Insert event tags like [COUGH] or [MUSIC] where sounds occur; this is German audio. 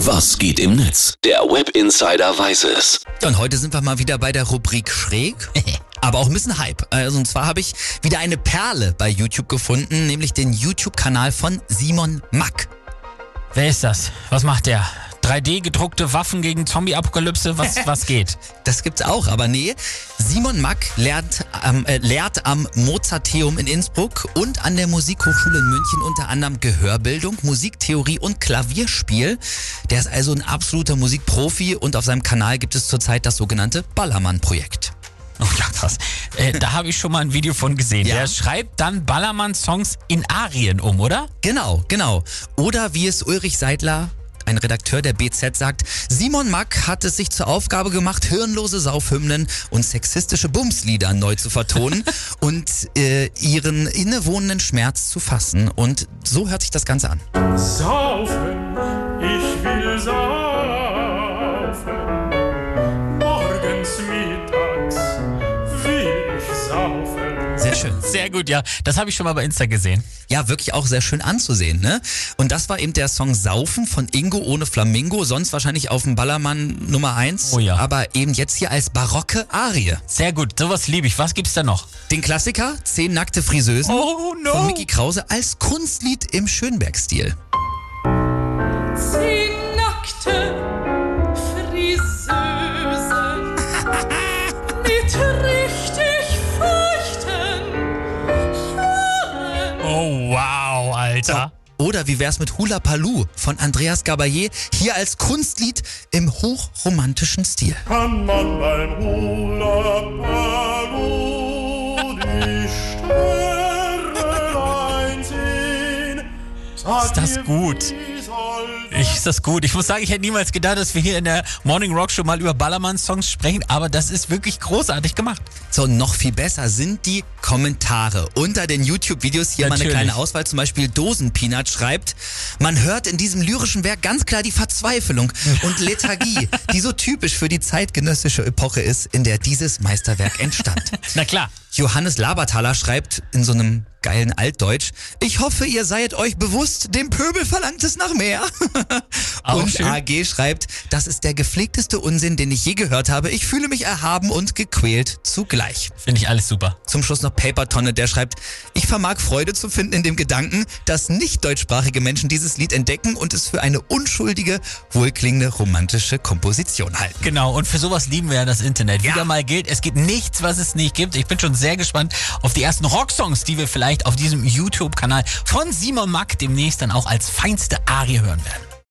Was geht im Netz? Der Web Insider weiß es. Und heute sind wir mal wieder bei der Rubrik Schräg. [LAUGHS] Aber auch ein bisschen Hype. Also und zwar habe ich wieder eine Perle bei YouTube gefunden, nämlich den YouTube-Kanal von Simon Mack. Wer ist das? Was macht der? 3D gedruckte Waffen gegen Zombie-Apokalypse? Was, [LAUGHS] was geht? Das gibt's auch, aber nee. Simon Mack lernt, ähm, äh, lehrt am Mozarteum in Innsbruck und an der Musikhochschule in München unter anderem Gehörbildung, Musiktheorie und Klavierspiel. Der ist also ein absoluter Musikprofi und auf seinem Kanal gibt es zurzeit das sogenannte Ballermann-Projekt. Oh ja, krass. Äh, da habe ich schon mal ein Video von gesehen. Ja. Der schreibt dann Ballermann-Songs in Arien um, oder? Genau, genau. Oder wie es Ulrich Seidler, ein Redakteur der BZ, sagt, Simon Mack hat es sich zur Aufgabe gemacht, hirnlose Saufhymnen und sexistische Bumslieder neu zu vertonen [LAUGHS] und äh, ihren innewohnenden Schmerz zu fassen. Und so hört sich das Ganze an. Saufen, Sehr schön. Sehr gut, ja. Das habe ich schon mal bei Insta gesehen. Ja, wirklich auch sehr schön anzusehen, ne? Und das war eben der Song Saufen von Ingo ohne Flamingo, sonst wahrscheinlich auf dem Ballermann Nummer 1. Oh ja. Aber eben jetzt hier als barocke Arie. Sehr gut, sowas liebe ich. Was gibt's da noch? Den Klassiker Zehn nackte Friseusen Oh, no. von Mickey Krause als Kunstlied im Schönberg-Stil. Alter. Oder wie wär's mit Hula Paloo von Andreas Gabayé hier als Kunstlied im hochromantischen Stil. Kann man beim Hula Paloo die Sterne sehen? Sag Ist das gut? Ich, ist das gut. Ich muss sagen, ich hätte niemals gedacht, dass wir hier in der Morning Rock Show mal über Ballermann-Songs sprechen, aber das ist wirklich großartig gemacht. So, noch viel besser sind die Kommentare unter den YouTube-Videos. Hier mal eine Natürlich. kleine Auswahl. Zum Beispiel Dosenpeanut schreibt, man hört in diesem lyrischen Werk ganz klar die Verzweiflung und Lethargie, [LAUGHS] die so typisch für die zeitgenössische Epoche ist, in der dieses Meisterwerk entstand. Na klar. Johannes Labertaler schreibt in so einem geilen Altdeutsch, ich hoffe, ihr seid euch bewusst, dem Pöbel verlangt es nach mehr. [LAUGHS] Und schön. AG schreibt, das ist der gepflegteste Unsinn, den ich je gehört habe. Ich fühle mich erhaben und gequält zugleich. Finde ich alles super. Zum Schluss noch Papertonne, der schreibt, ich vermag Freude zu finden in dem Gedanken, dass nicht deutschsprachige Menschen dieses Lied entdecken und es für eine unschuldige, wohlklingende, romantische Komposition halten. Genau, und für sowas lieben wir ja das Internet. Ja. Wieder mal gilt, es gibt nichts, was es nicht gibt. Ich bin schon sehr gespannt auf die ersten Rocksongs, die wir vielleicht auf diesem YouTube-Kanal von Simon Mack demnächst dann auch als feinste Arie hören werden.